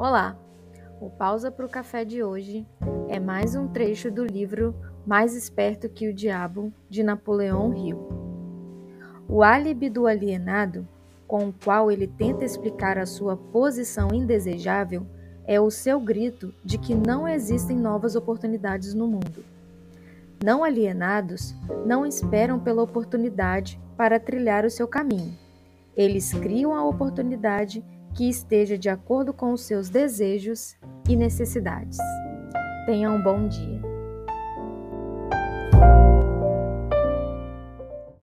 Olá! O Pausa para o Café de hoje é mais um trecho do livro Mais Esperto que o Diabo, de Napoleão Hill. O álibi do alienado, com o qual ele tenta explicar a sua posição indesejável, é o seu grito de que não existem novas oportunidades no mundo. Não alienados não esperam pela oportunidade para trilhar o seu caminho. Eles criam a oportunidade que esteja de acordo com os seus desejos e necessidades. Tenha um bom dia.